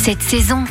cette saison.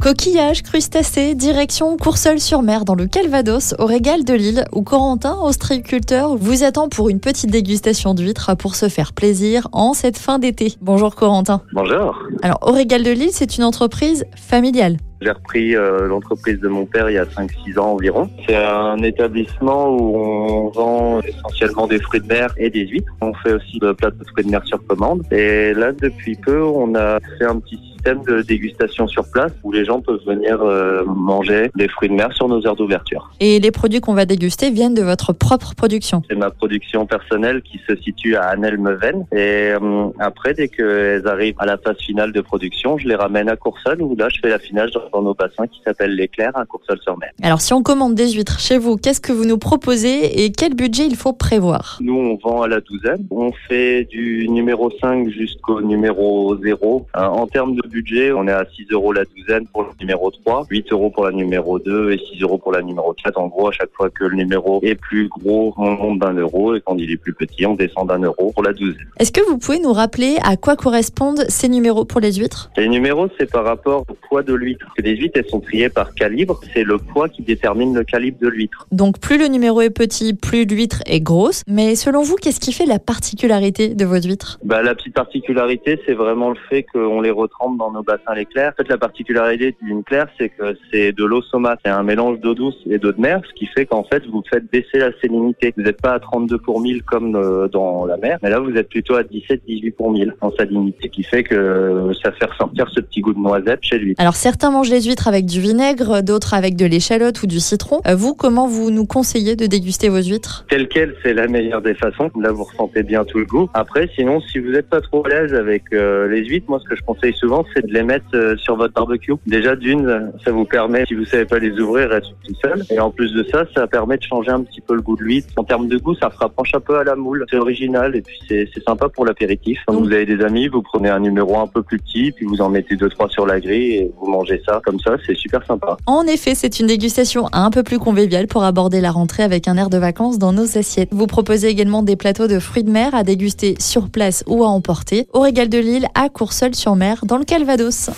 Coquillages, crustacés, direction Courseul-sur-Mer dans le Calvados, au Régal de Lille, où Corentin, ostréiculteur, vous attend pour une petite dégustation d'huîtres pour se faire plaisir en cette fin d'été. Bonjour Corentin. Bonjour. Alors, au Régal de Lille, c'est une entreprise familiale. J'ai repris euh, l'entreprise de mon père il y a 5-6 ans environ. C'est un établissement où on vend essentiellement des fruits de mer et des huîtres. On fait aussi de plateaux de fruits de mer sur commande. Et là, depuis peu, on a fait un petit système de dégustation sur place où les gens peuvent venir euh, manger des fruits de mer sur nos heures d'ouverture. Et les produits qu'on va déguster viennent de votre propre production. C'est ma production personnelle qui se situe à Annel-Meuven. Et euh, après, dès qu'elles arrivent à la phase finale de production, je les ramène à Courseul où là, je fais l'affinage dans nos bassins qui s'appelle l'éclair à Courseul-sur-Mer. Alors, si on commande des huîtres chez vous, qu'est-ce que vous nous proposez et quel budget il faut prévoir? Nous, on vend à la douzaine. On fait du numéro 5 jusqu'au numéro 0. Euh, en termes de budget, on est à 6 euros la douzaine pour le numéro 3, 8 euros pour la numéro 2 et 6 euros pour la numéro 4. En gros, à chaque fois que le numéro est plus gros, on monte d'un euro et quand il est plus petit, on descend d'un euro pour la douzaine. Est-ce que vous pouvez nous rappeler à quoi correspondent ces numéros pour les huîtres? Les numéros, c'est par rapport au poids de l'huître. Les huîtres, elles sont triées par calibre. C'est le poids qui détermine le calibre de l'huître. Donc, plus le numéro est petit, plus l'huître est grosse. Mais selon vous, qu'est-ce qui fait la particularité de vos huîtres? Bah, la petite particularité, c'est vraiment le fait qu'on les retrempe dans nos bassins l'éclair. En fait, la particularité d'une claire, c'est que c'est de l'eau saumâtre. C'est un mélange d'eau douce et d'eau de mer, ce qui fait qu'en fait, vous faites baisser la salinité. Vous n'êtes pas à 32 pour 1000 comme euh, dans la mer, mais là, vous êtes plutôt à 17-18 pour 1000 en salinité, qui fait que ça fait ressortir ce petit goût de noisette chez lui. Alors, certains mangent les huîtres avec du vinaigre, d'autres avec de l'échalote ou du citron. Euh, Vous, comment vous nous conseillez de déguster vos huîtres? Tel quel, c'est la meilleure des façons. Là, vous ressentez bien tout le goût. Après, sinon, si vous n'êtes pas trop à l'aise avec euh, les huîtres, moi, ce que je conseille souvent, c'est de les mettre euh, sur votre barbecue. Déjà, d'une, ça vous permet, si vous savez pas les ouvrir, elles sont tout seules. Et en plus de ça, ça permet de changer un petit peu le goût de l'huître. En termes de goût, ça se rapproche un peu à la moule. C'est original et puis c'est c'est sympa pour l'apéritif. Quand vous avez des amis, vous prenez un numéro un peu plus petit, puis vous en mettez deux, trois sur la grille et vous mangez ça comme ça. C'est super sympa. En effet, c'est une dégustation un peu plus conviviale pour aborder la rentrée avec un air de vacances dans nos assiettes. Vous proposez également des plateaux de fruits de mer à déguster sur place ou à emporter au Régal de Lille à Courseul-sur-Mer dans le Calvados.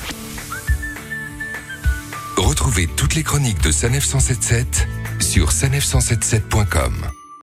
Retrouvez toutes les chroniques de Sanef 177 sur sanef177.com.